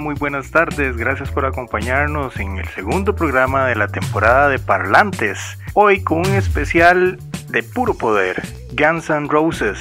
Muy buenas tardes. Gracias por acompañarnos en el segundo programa de la temporada de Parlantes. Hoy con un especial de puro poder, Guns N' Roses,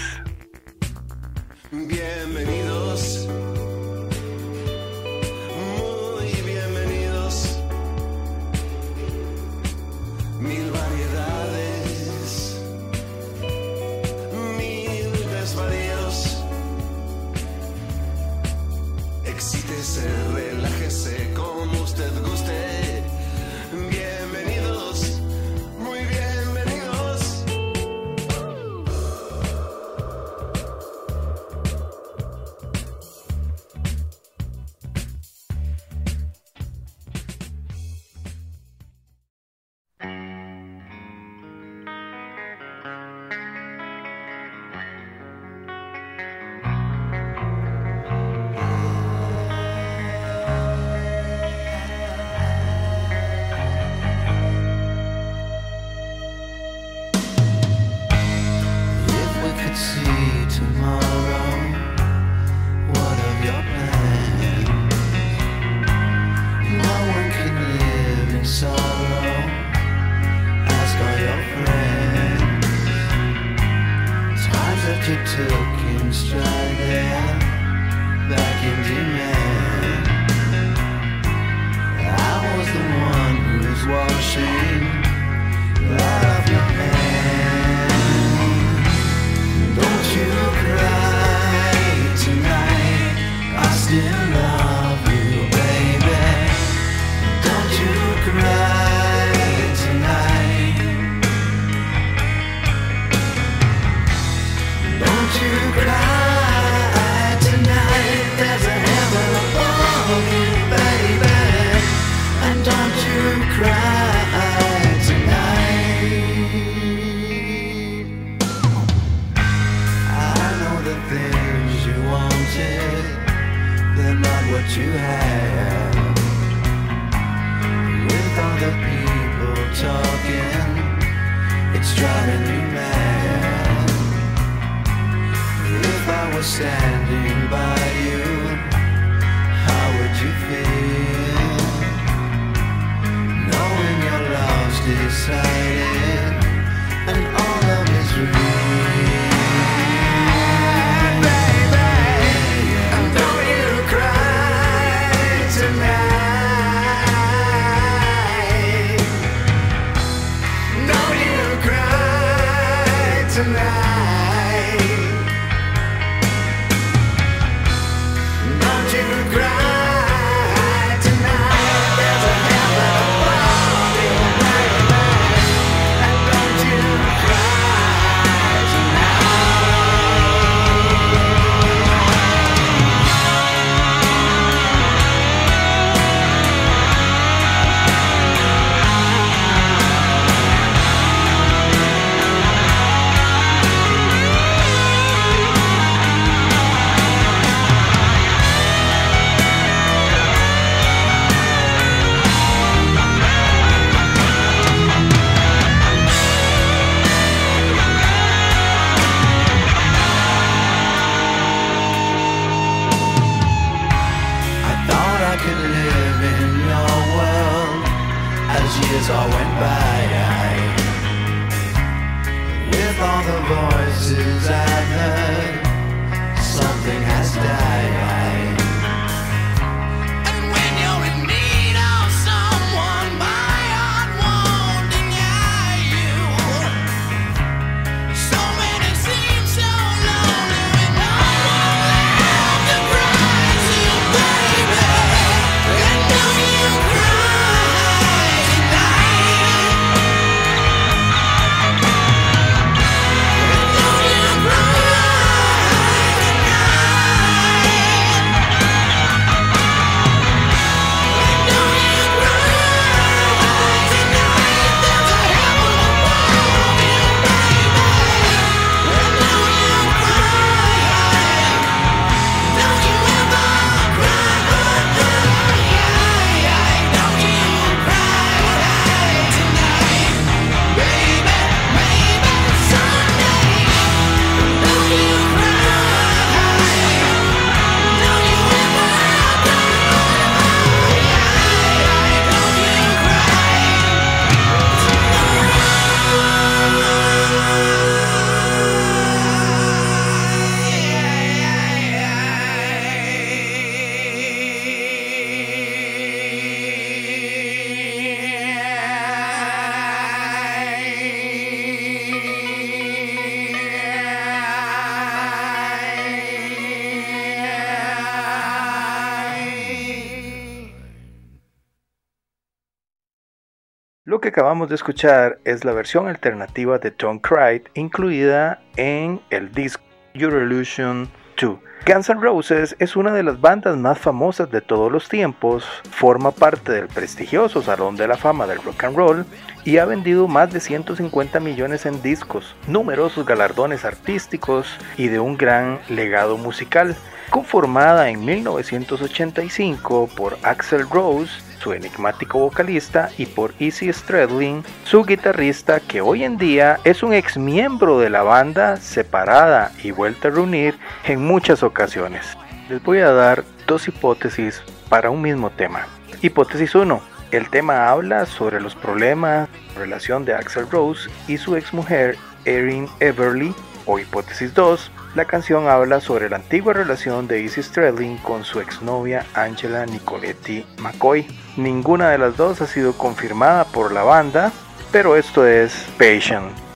Que acabamos de escuchar es la versión alternativa de Tom Cried incluida en el disco Evolution 2. Guns N' Roses es una de las bandas más famosas de todos los tiempos, forma parte del prestigioso Salón de la Fama del Rock and Roll y ha vendido más de 150 millones en discos, numerosos galardones artísticos y de un gran legado musical. Conformada en 1985 por Axel Rose, su enigmático vocalista, y por Izzy Stradlin, su guitarrista, que hoy en día es un ex miembro de la banda, separada y vuelta a reunir en muchas ocasiones. Les voy a dar dos hipótesis para un mismo tema. Hipótesis 1. El tema habla sobre los problemas, relación de Axel Rose y su exmujer Erin Everly. O hipótesis 2. La canción habla sobre la antigua relación de Izzy Stradlin con su exnovia Angela Nicoletti McCoy. Ninguna de las dos ha sido confirmada por la banda, pero esto es Patient.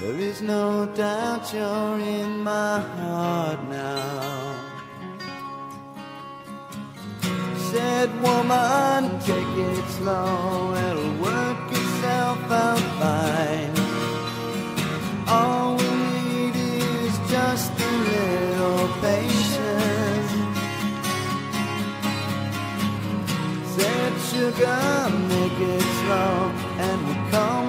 There is no doubt you're in my heart now. Said woman, take it slow, it'll work itself out fine. All we need is just a little patience. Said sugar, make it slow, and we'll come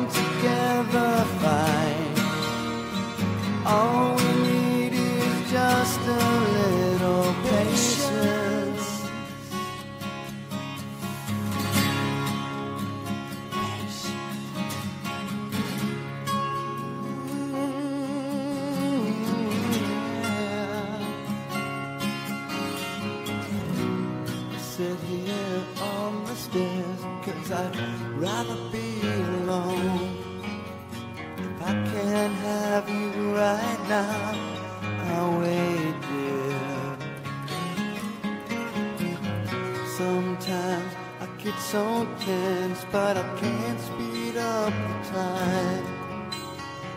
So tense, but I can't speed up the time.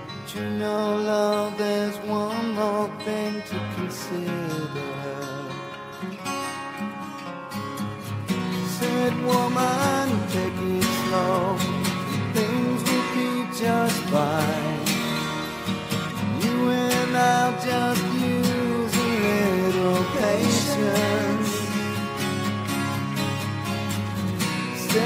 But you know, love, there's one more thing to consider. Said woman, take it slow. Things will be just fine. You and I'll just use a little patience.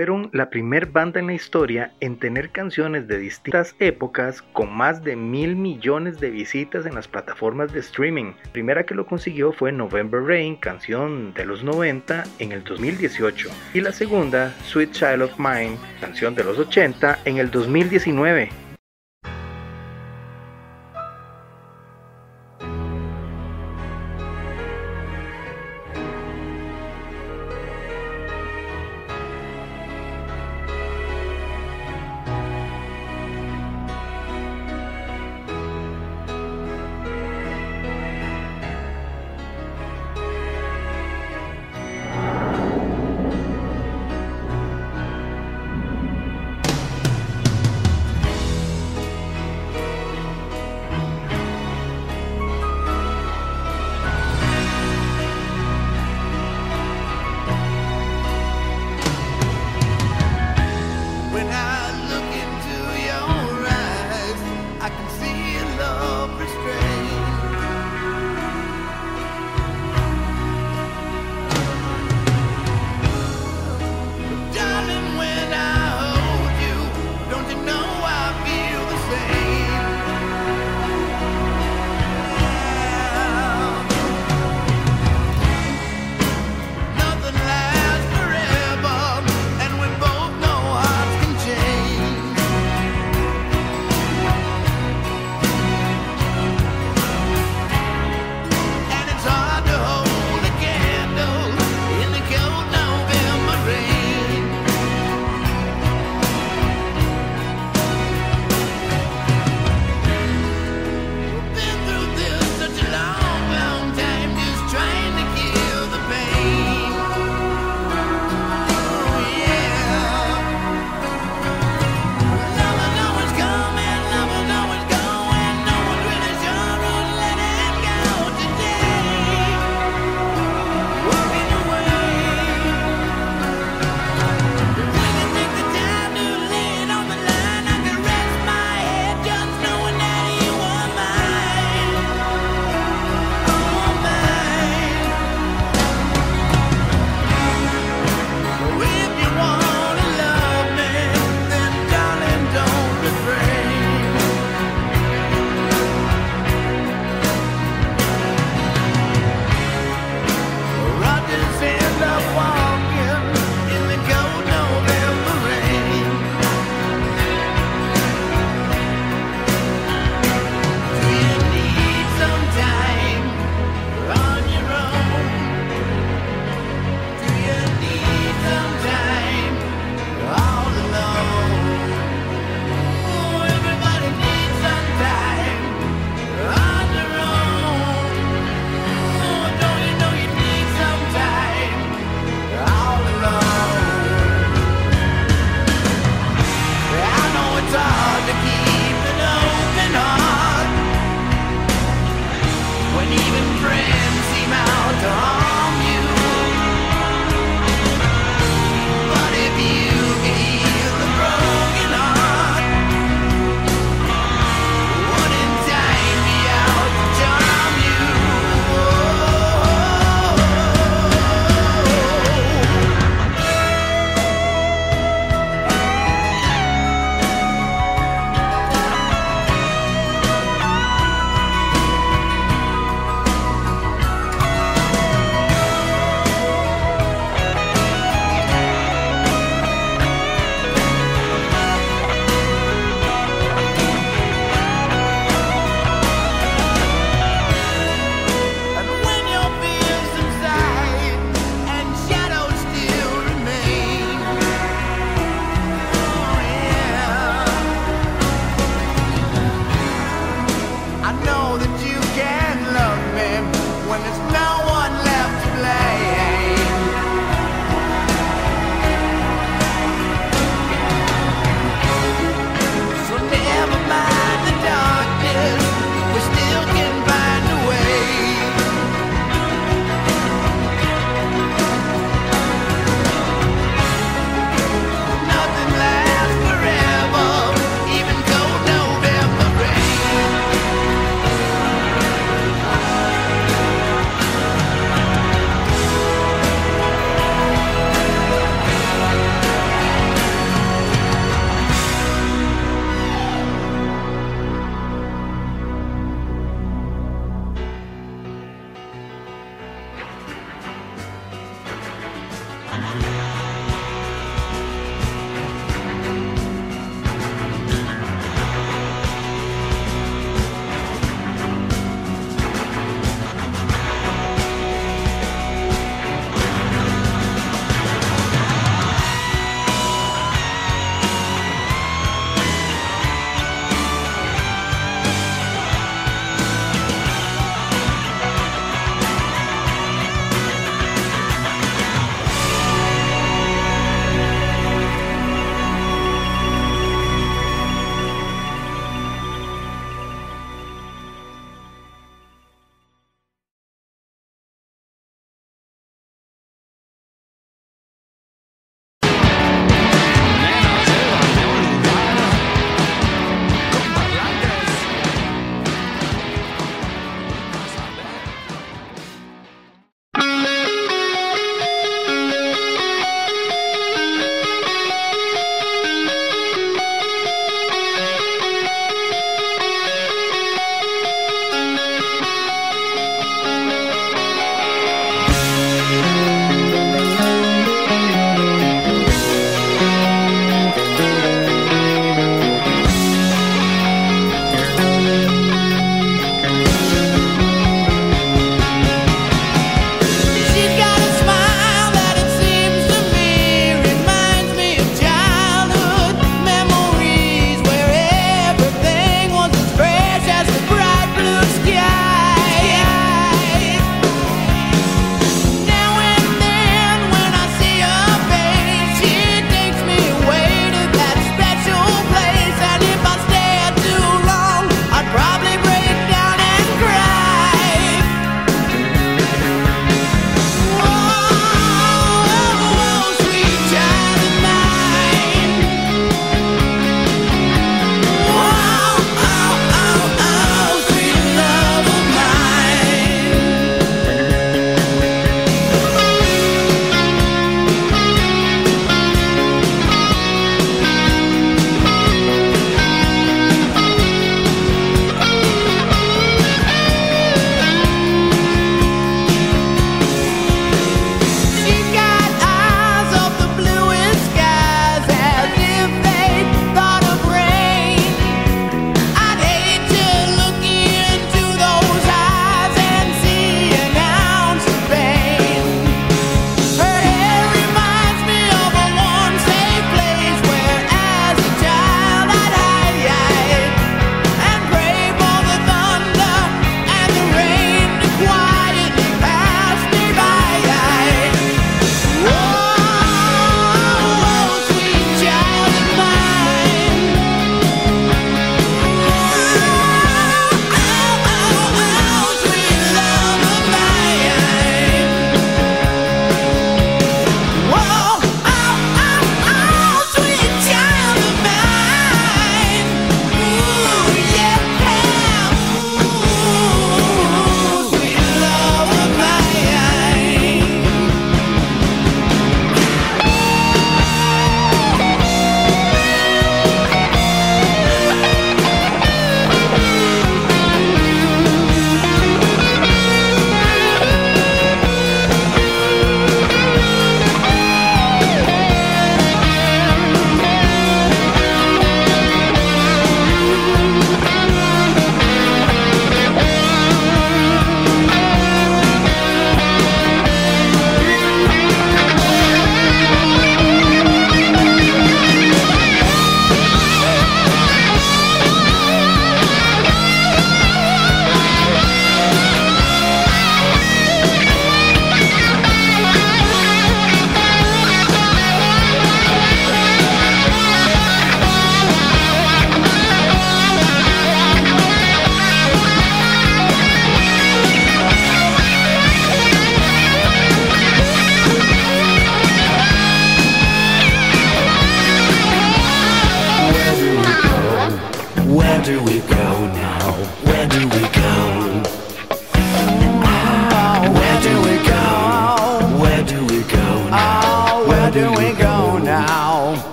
Fueron la primer banda en la historia en tener canciones de distintas épocas con más de mil millones de visitas en las plataformas de streaming. La primera que lo consiguió fue November Rain, canción de los 90 en el 2018, y la segunda, Sweet Child of Mine, canción de los 80 en el 2019.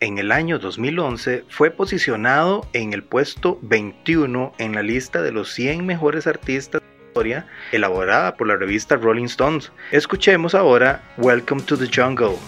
En el año 2011 fue posicionado en el puesto 21 en la lista de los 100 mejores artistas de la historia elaborada por la revista Rolling Stones. Escuchemos ahora. Welcome to the jungle.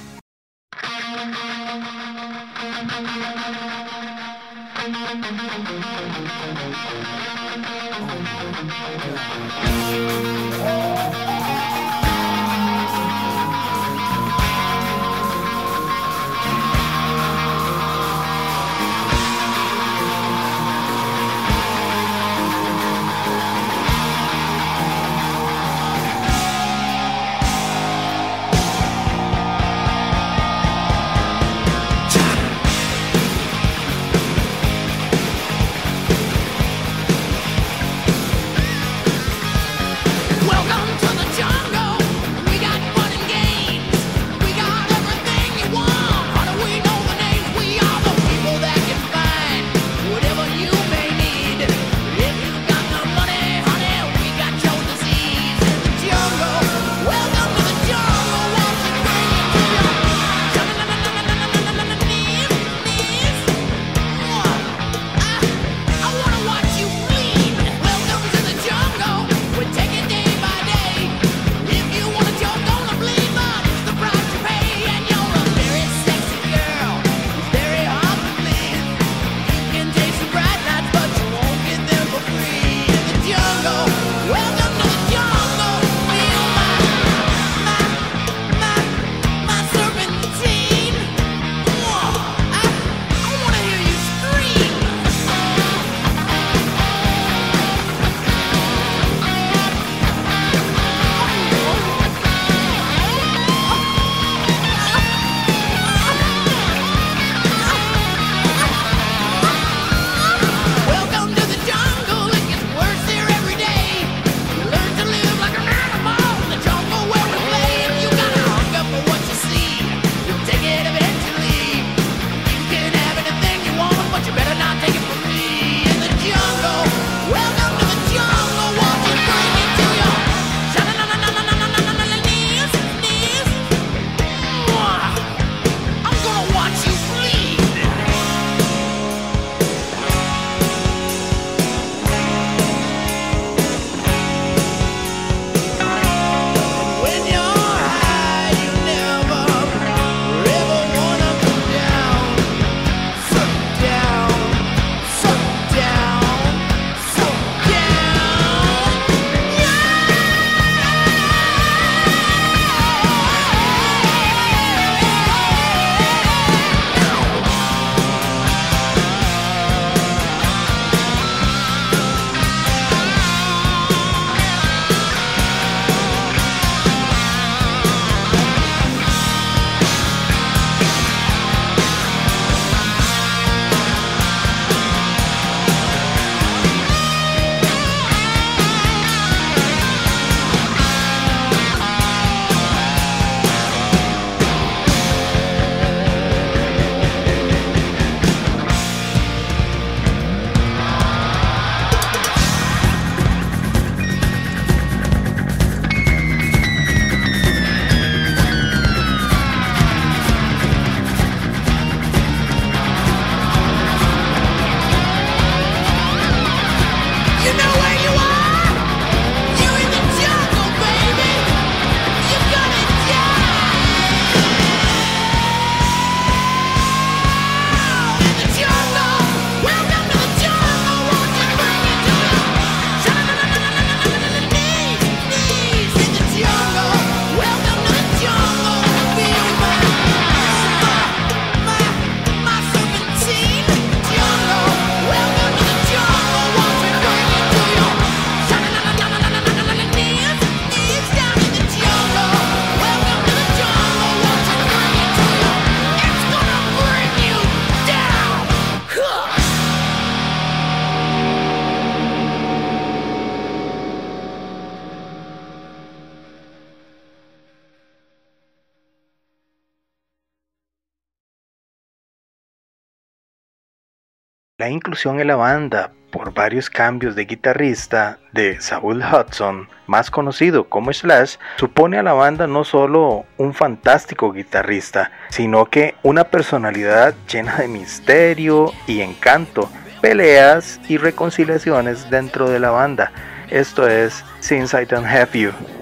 La inclusión en la banda por varios cambios de guitarrista de Saul Hudson, más conocido como Slash, supone a la banda no solo un fantástico guitarrista, sino que una personalidad llena de misterio y encanto, peleas y reconciliaciones dentro de la banda. Esto es Since I Don't Have You.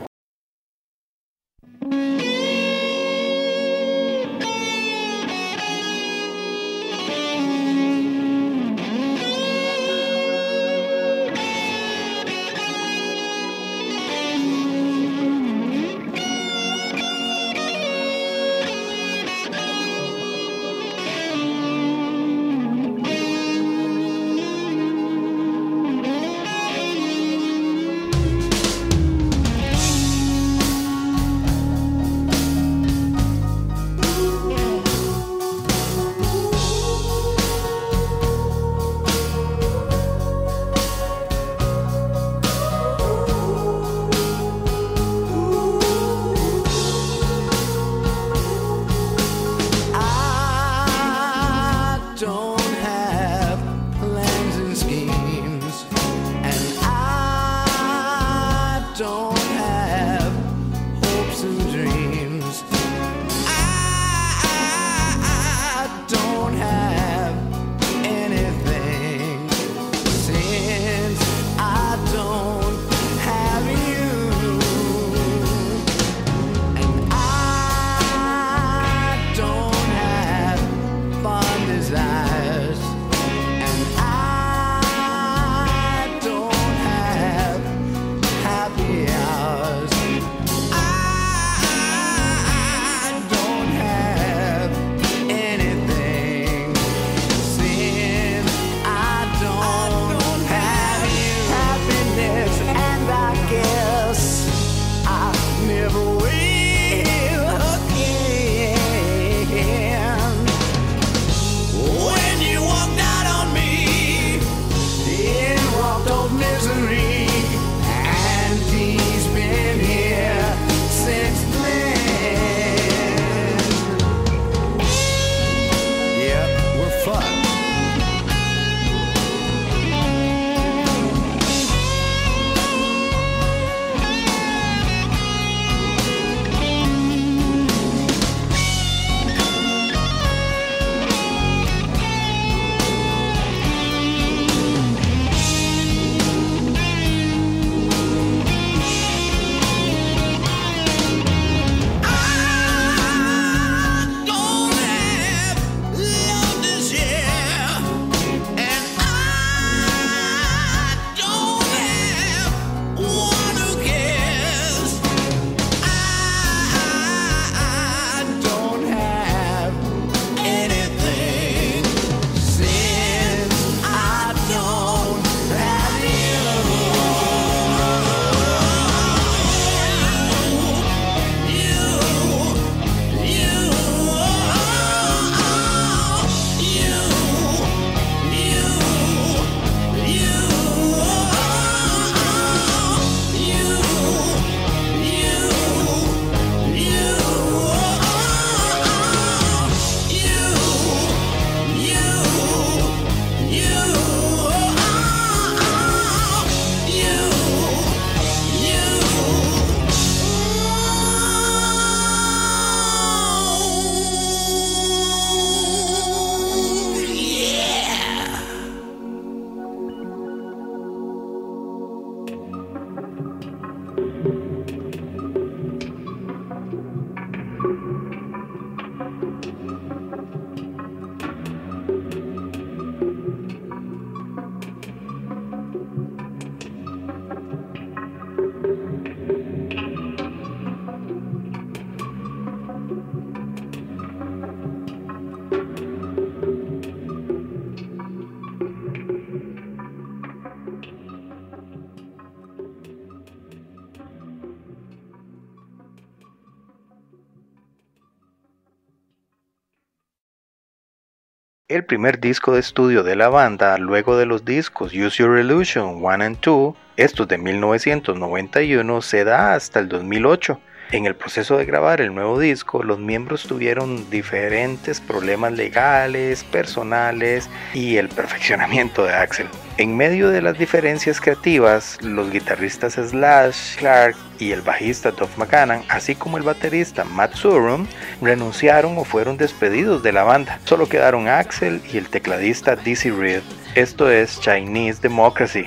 El primer disco de estudio de la banda, luego de los discos Use Your Illusion 1 and 2, estos de 1991, se da hasta el 2008, En el proceso de grabar el nuevo disco, los miembros tuvieron diferentes problemas legales, personales y el perfeccionamiento de Axel. En medio de las diferencias creativas, los guitarristas Slash, Clark y el bajista Duff McCann, así como el baterista Matt Sorum, renunciaron o fueron despedidos de la banda. Solo quedaron Axel y el tecladista Dizzy Reed. Esto es Chinese Democracy.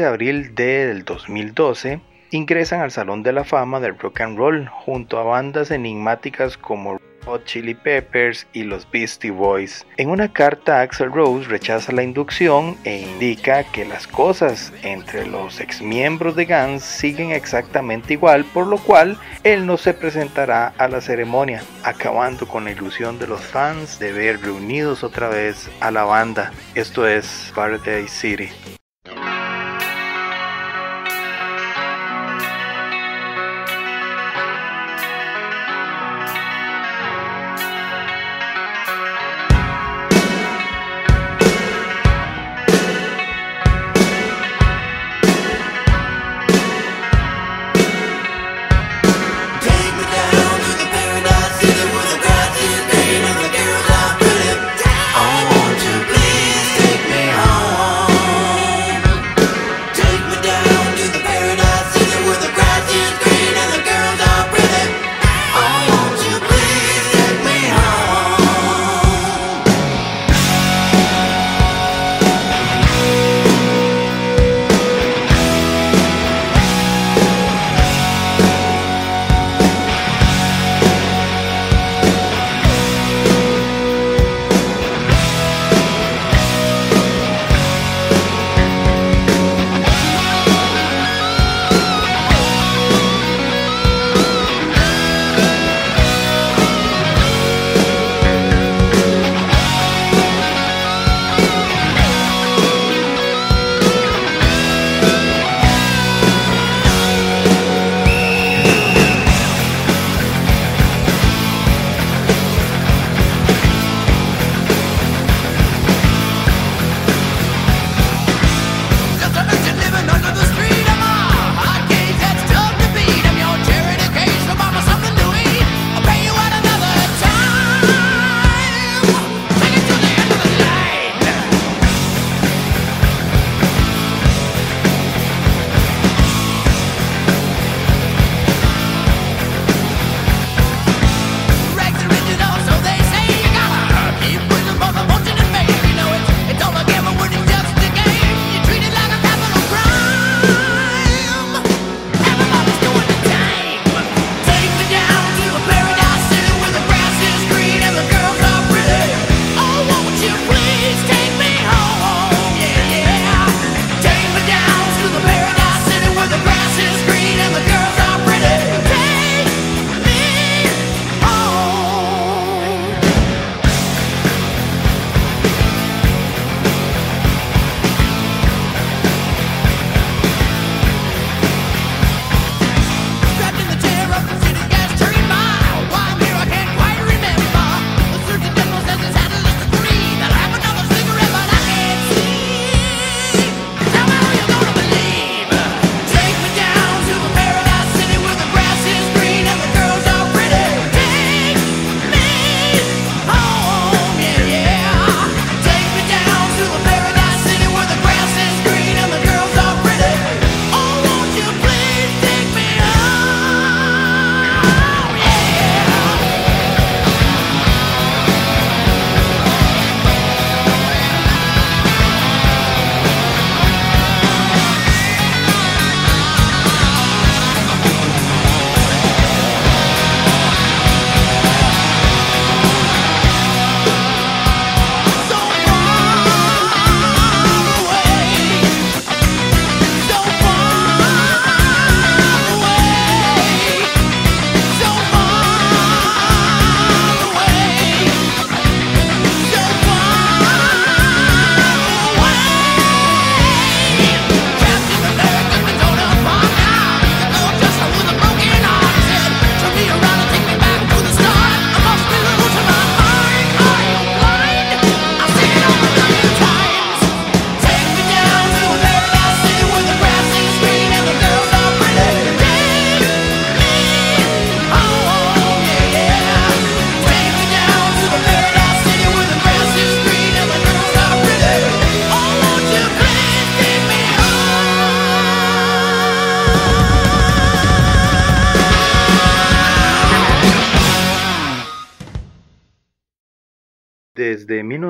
14 de abril del 2012 ingresan al Salón de la Fama del Rock and Roll junto a bandas enigmáticas como Hot Chili Peppers y los Beastie Boys. En una carta Axel Rose rechaza la inducción e indica que las cosas entre los exmiembros de Guns siguen exactamente igual, por lo cual él no se presentará a la ceremonia, acabando con la ilusión de los fans de ver reunidos otra vez a la banda. Esto es Paradise City.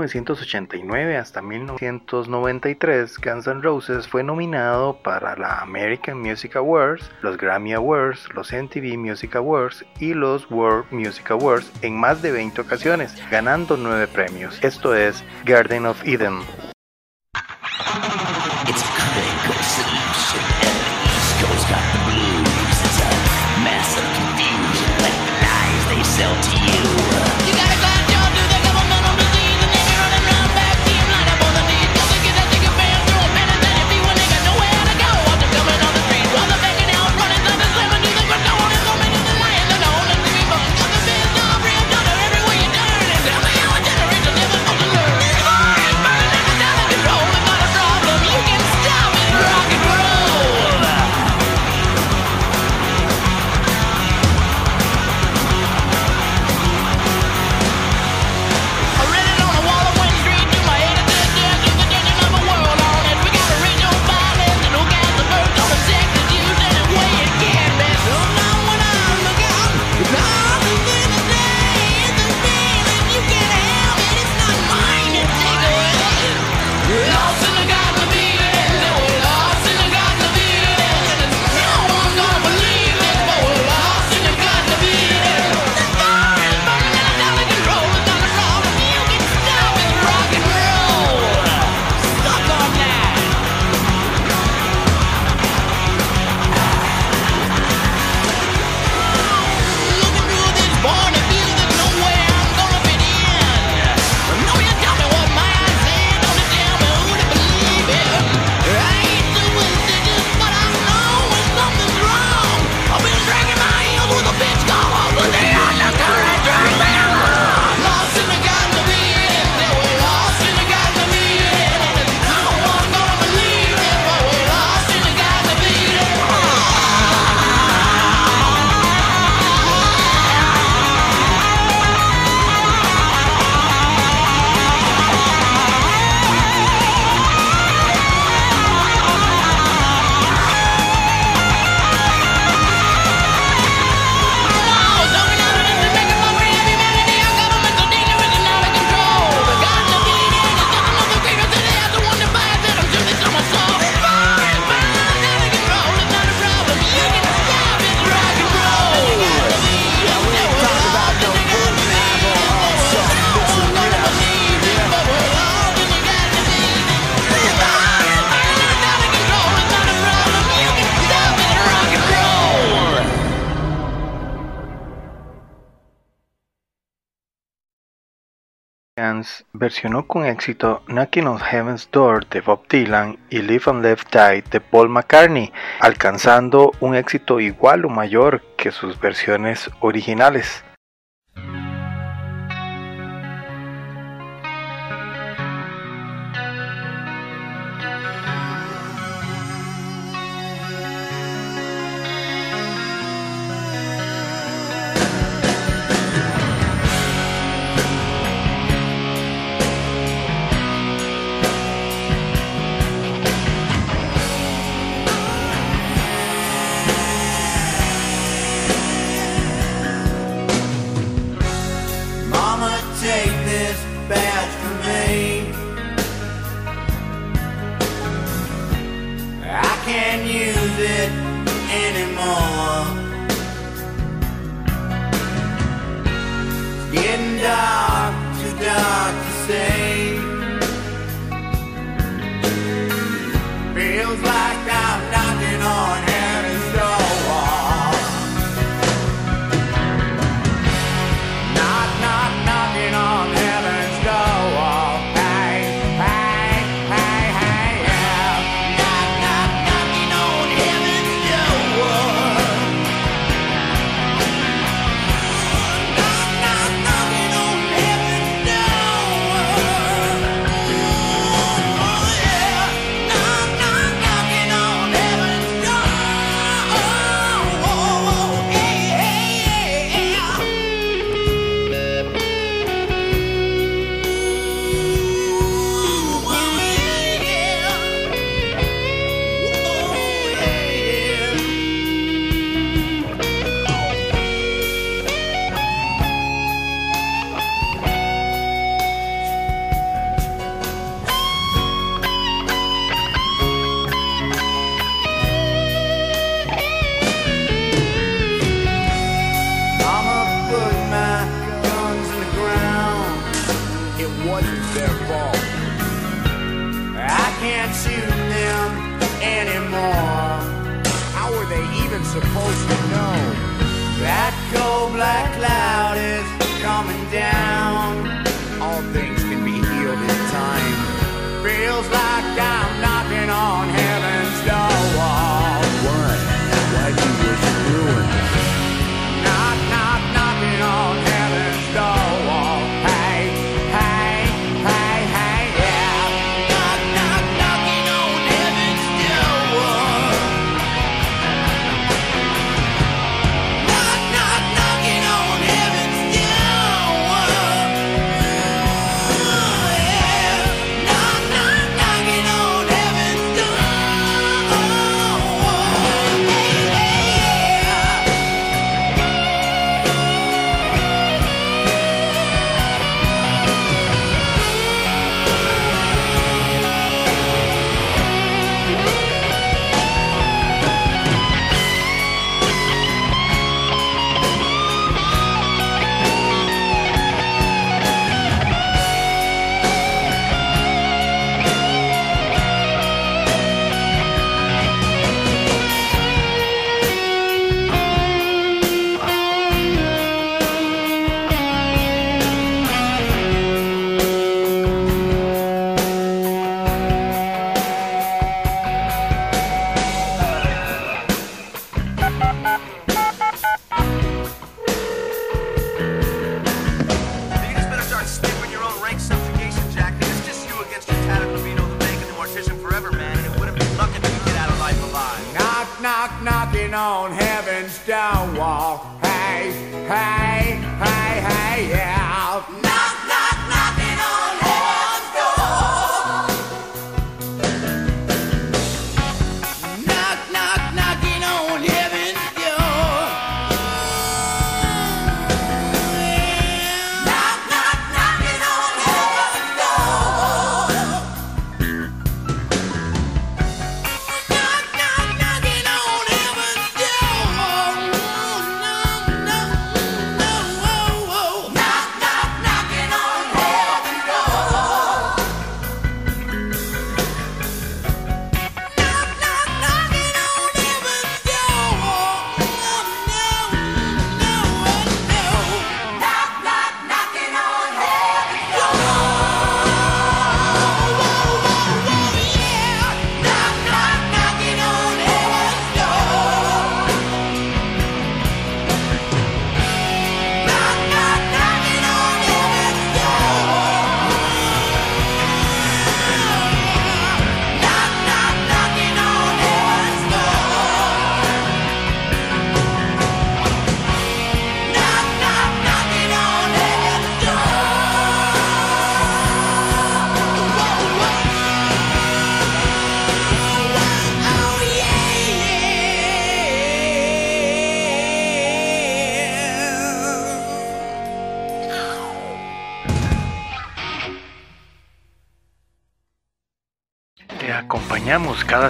1989 hasta 1993, Guns N' Roses fue nominado para la American Music Awards, los Grammy Awards, los MTV Music Awards y los World Music Awards en más de 20 ocasiones, ganando 9 premios. Esto es Garden of Eden. con éxito Knocking on Heaven's Door de Bob Dylan y Live and Left Die de Paul McCartney, alcanzando un éxito igual o mayor que sus versiones originales.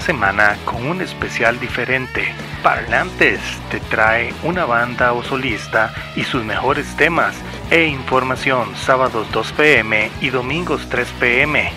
semana con un especial diferente. Parlantes te trae una banda o solista y sus mejores temas e información sábados 2 pm y domingos 3 pm.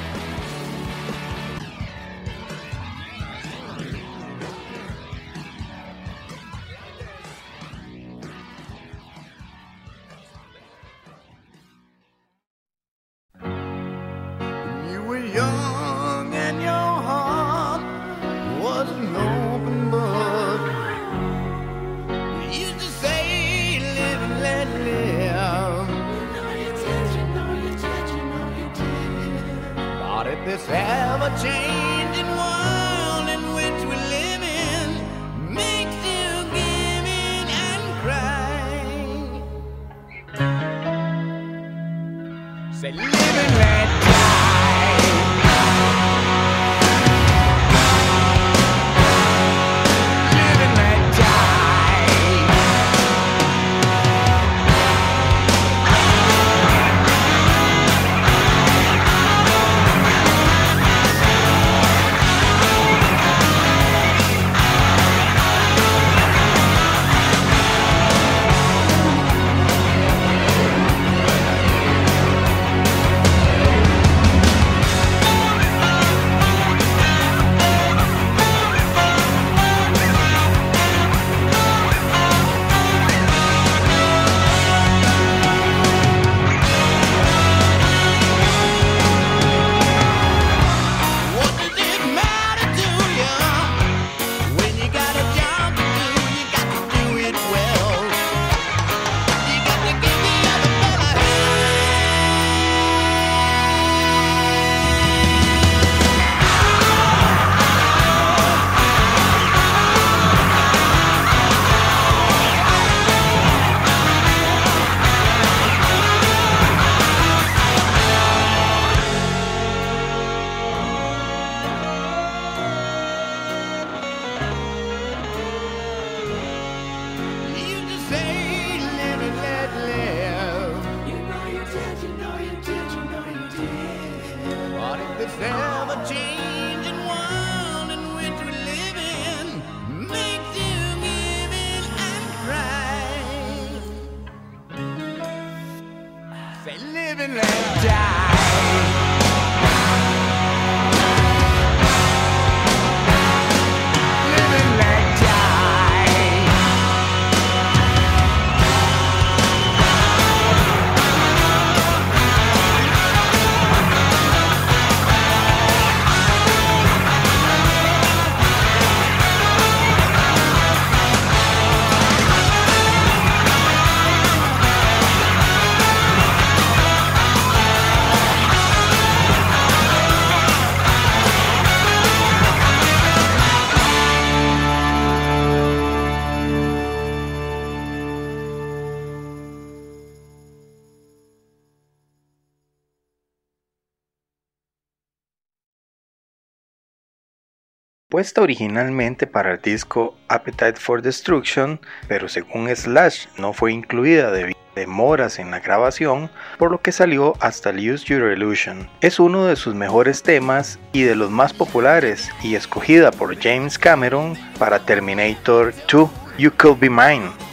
Puesta originalmente para el disco Appetite for Destruction, pero según Slash no fue incluida debido a demoras en la grabación, por lo que salió hasta Use Your Illusion. Es uno de sus mejores temas y de los más populares y escogida por James Cameron para Terminator 2, You Could Be Mine.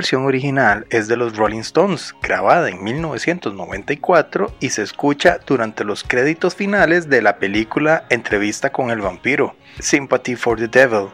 versión original es de los Rolling Stones, grabada en 1994 y se escucha durante los créditos finales de la película Entrevista con el vampiro, Sympathy for the Devil,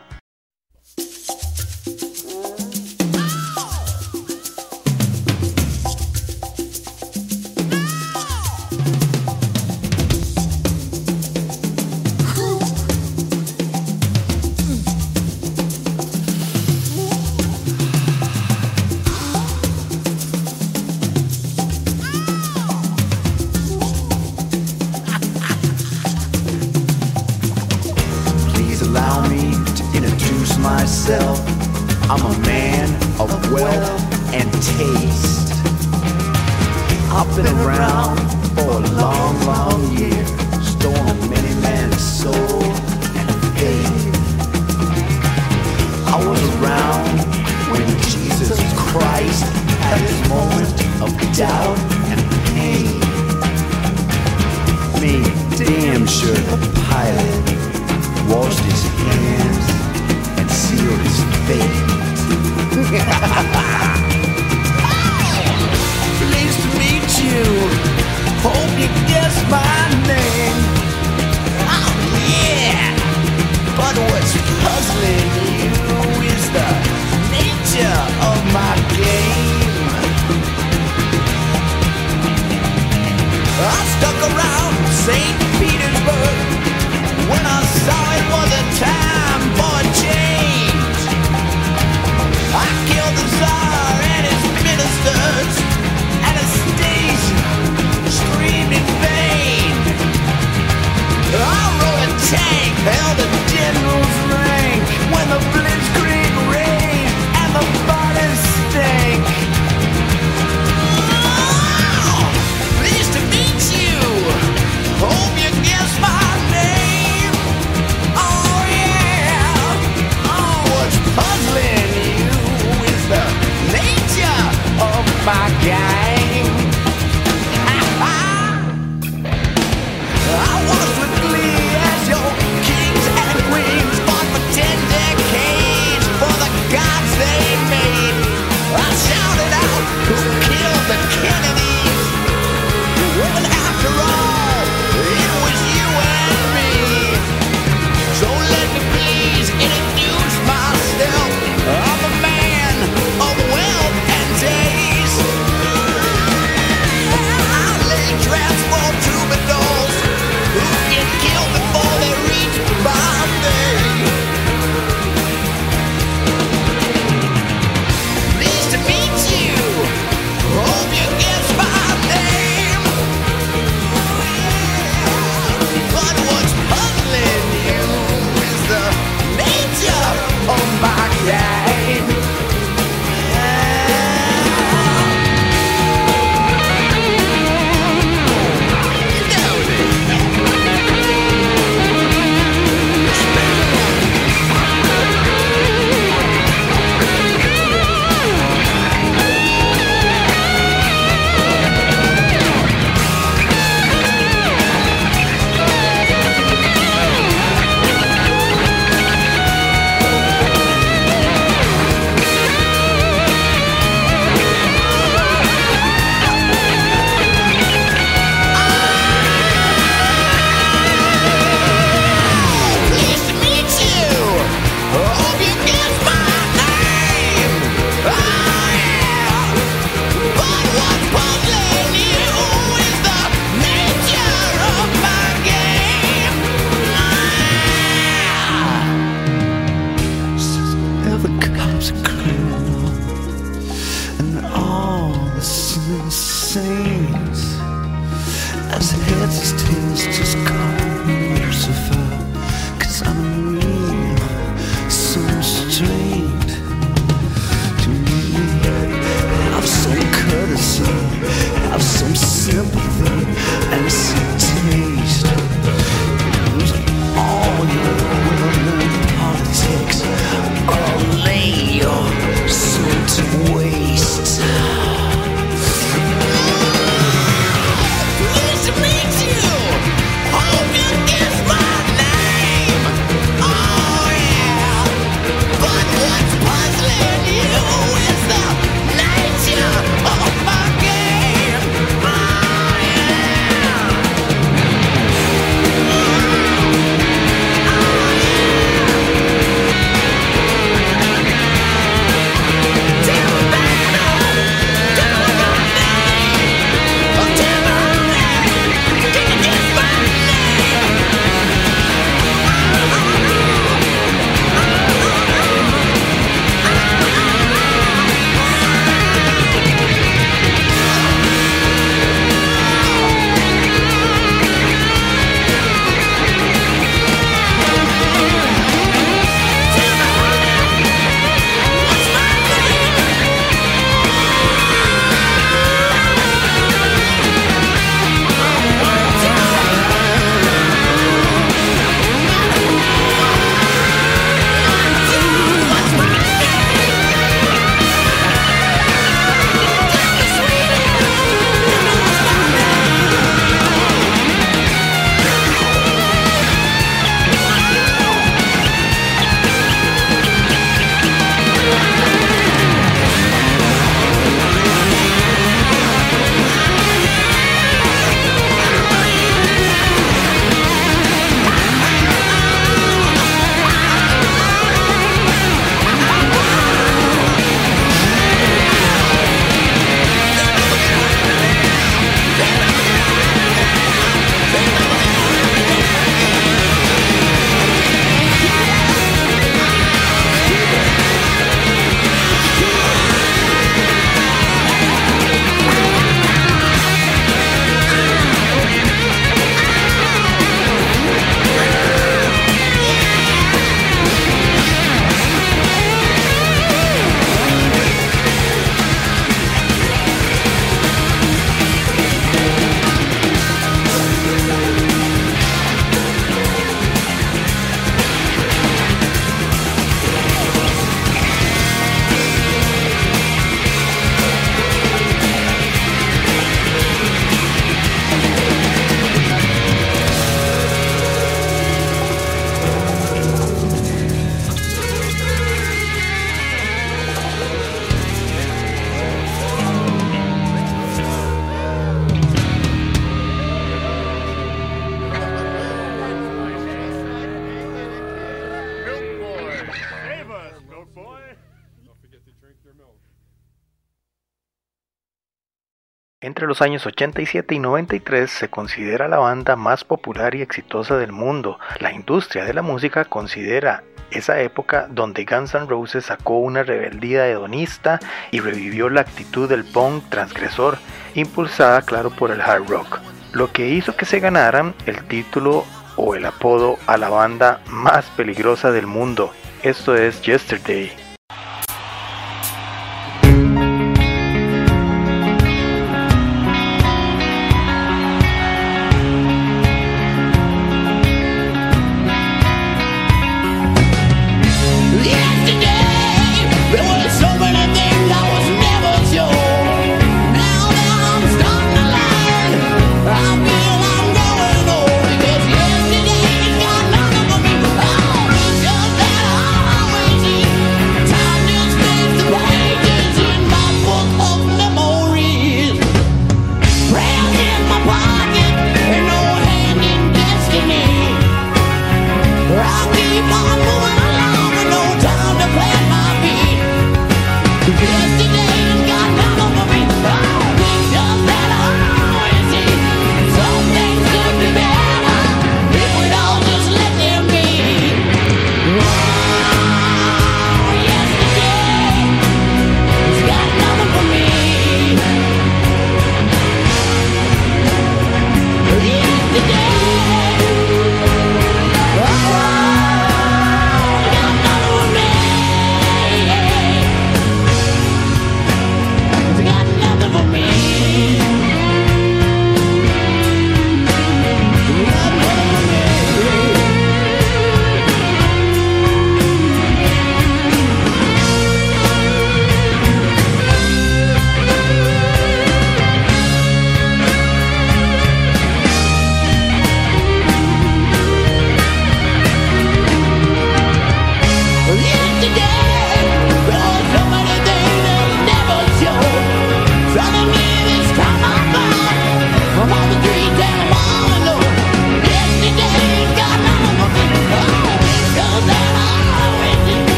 Entre los años 87 y 93 se considera la banda más popular y exitosa del mundo. La industria de la música considera esa época donde Guns N' Roses sacó una rebeldía hedonista y revivió la actitud del punk transgresor, impulsada claro por el hard rock, lo que hizo que se ganaran el título o el apodo a la banda más peligrosa del mundo. Esto es Yesterday.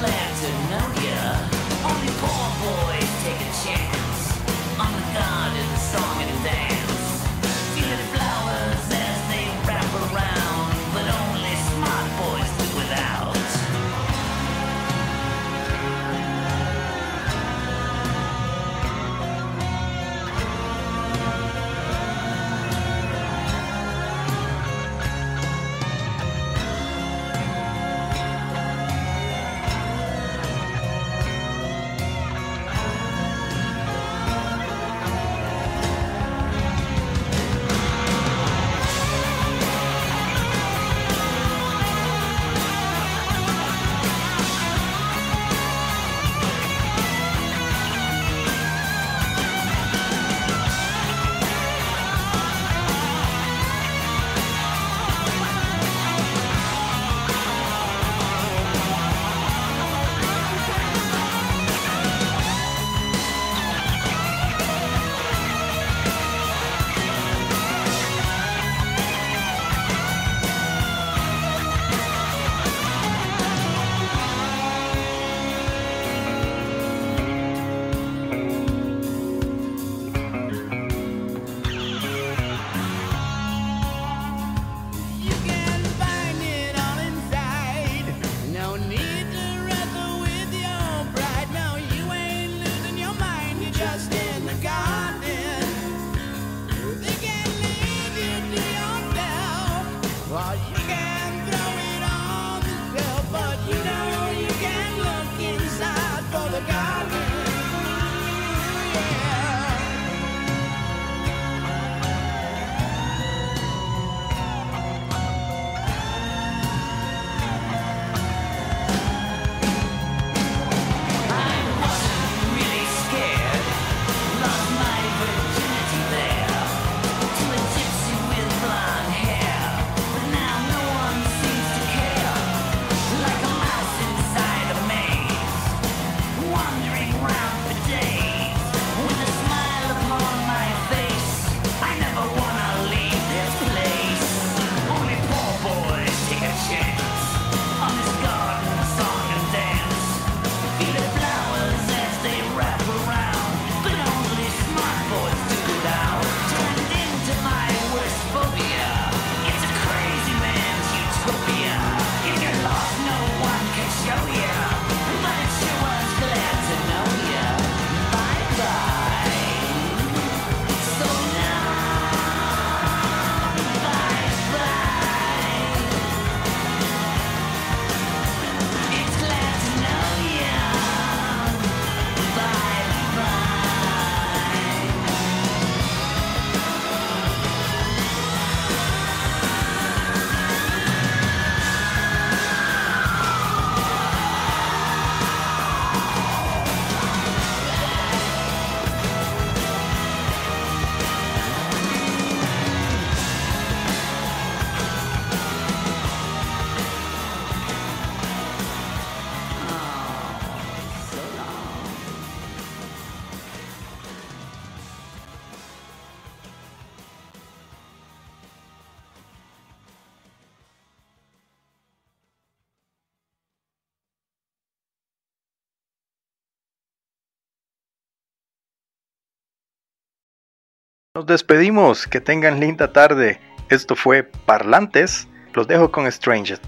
glad to know ya. Nos despedimos, que tengan linda tarde. Esto fue Parlantes. Los dejo con Stranger.